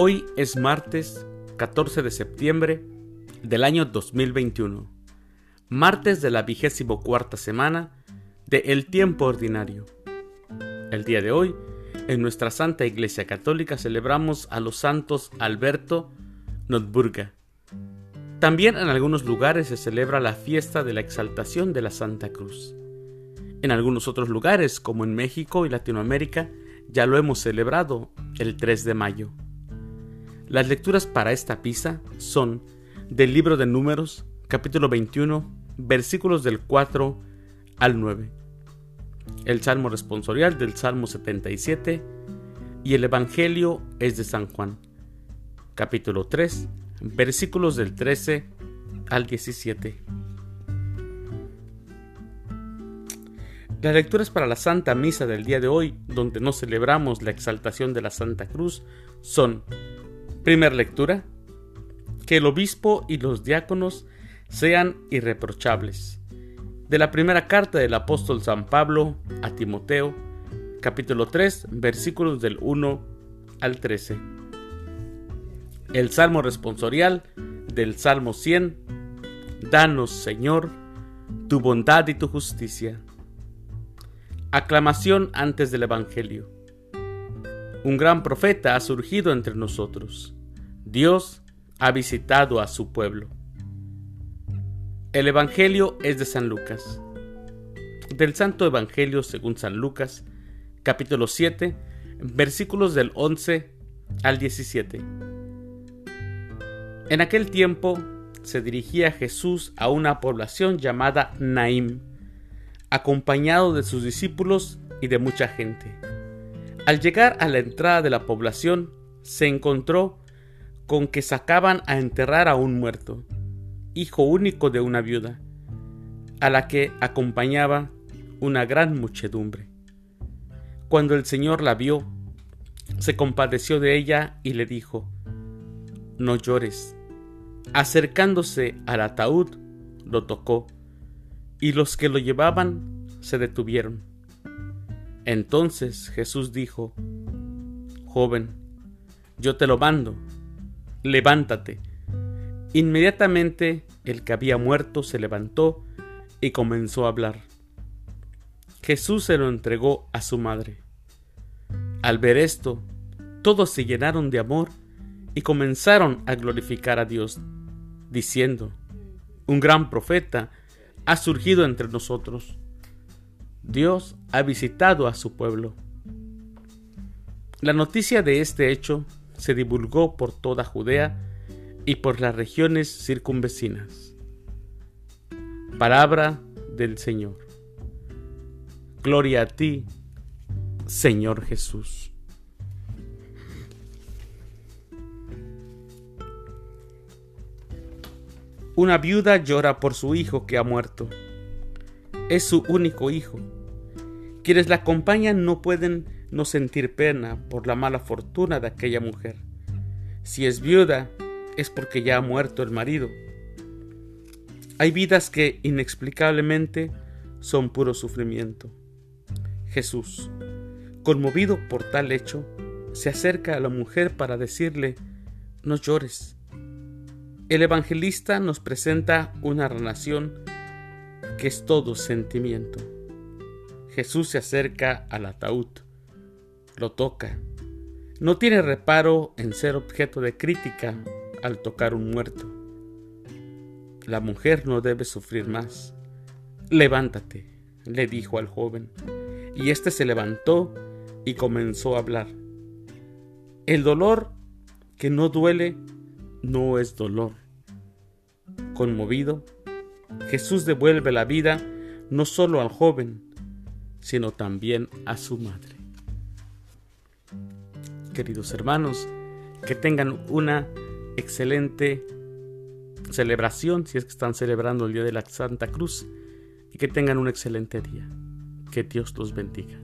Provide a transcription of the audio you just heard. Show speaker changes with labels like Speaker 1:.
Speaker 1: Hoy es martes 14 de septiembre del año 2021, martes de la vigésimo cuarta semana de El Tiempo Ordinario. El día de hoy, en nuestra Santa Iglesia Católica celebramos a los santos Alberto Notburga. También en algunos lugares se celebra la fiesta de la exaltación de la Santa Cruz. En algunos otros lugares, como en México y Latinoamérica, ya lo hemos celebrado el 3 de mayo. Las lecturas para esta pisa son del libro de Números, capítulo 21, versículos del 4 al 9, el Salmo responsorial del Salmo 77 y el Evangelio es de San Juan, capítulo 3, versículos del 13 al 17. Las lecturas para la Santa Misa del día de hoy, donde no celebramos la exaltación de la Santa Cruz, son Primera lectura. Que el obispo y los diáconos sean irreprochables. De la primera carta del apóstol San Pablo a Timoteo, capítulo 3, versículos del 1 al 13. El Salmo responsorial del Salmo 100. Danos, Señor, tu bondad y tu justicia. Aclamación antes del Evangelio. Un gran profeta ha surgido entre nosotros Dios ha visitado a su pueblo. El Evangelio es de San Lucas. Del Santo Evangelio según San Lucas, capítulo 7, versículos del 11 al 17. En aquel tiempo se dirigía Jesús a una población llamada Naim, acompañado de sus discípulos y de mucha gente. Al llegar a la entrada de la población, se encontró con que sacaban a enterrar a un muerto, hijo único de una viuda, a la que acompañaba una gran muchedumbre. Cuando el Señor la vio, se compadeció de ella y le dijo, No llores. Acercándose al ataúd, lo tocó, y los que lo llevaban se detuvieron. Entonces Jesús dijo, Joven, yo te lo mando, levántate. Inmediatamente el que había muerto se levantó y comenzó a hablar. Jesús se lo entregó a su madre. Al ver esto, todos se llenaron de amor y comenzaron a glorificar a Dios, diciendo, un gran profeta ha surgido entre nosotros. Dios ha visitado a su pueblo. La noticia de este hecho se divulgó por toda Judea y por las regiones circunvecinas. Palabra del Señor. Gloria a ti, Señor Jesús. Una viuda llora por su hijo que ha muerto. Es su único hijo. Quienes la acompañan no pueden no sentir pena por la mala fortuna de aquella mujer. Si es viuda, es porque ya ha muerto el marido. Hay vidas que inexplicablemente son puro sufrimiento. Jesús, conmovido por tal hecho, se acerca a la mujer para decirle, no llores. El evangelista nos presenta una relación que es todo sentimiento. Jesús se acerca al ataúd lo toca. No tiene reparo en ser objeto de crítica al tocar un muerto. La mujer no debe sufrir más. Levántate, le dijo al joven, y éste se levantó y comenzó a hablar. El dolor que no duele no es dolor. Conmovido, Jesús devuelve la vida no solo al joven, sino también a su madre queridos hermanos, que tengan una excelente celebración, si es que están celebrando el Día de la Santa Cruz, y que tengan un excelente día. Que Dios los bendiga.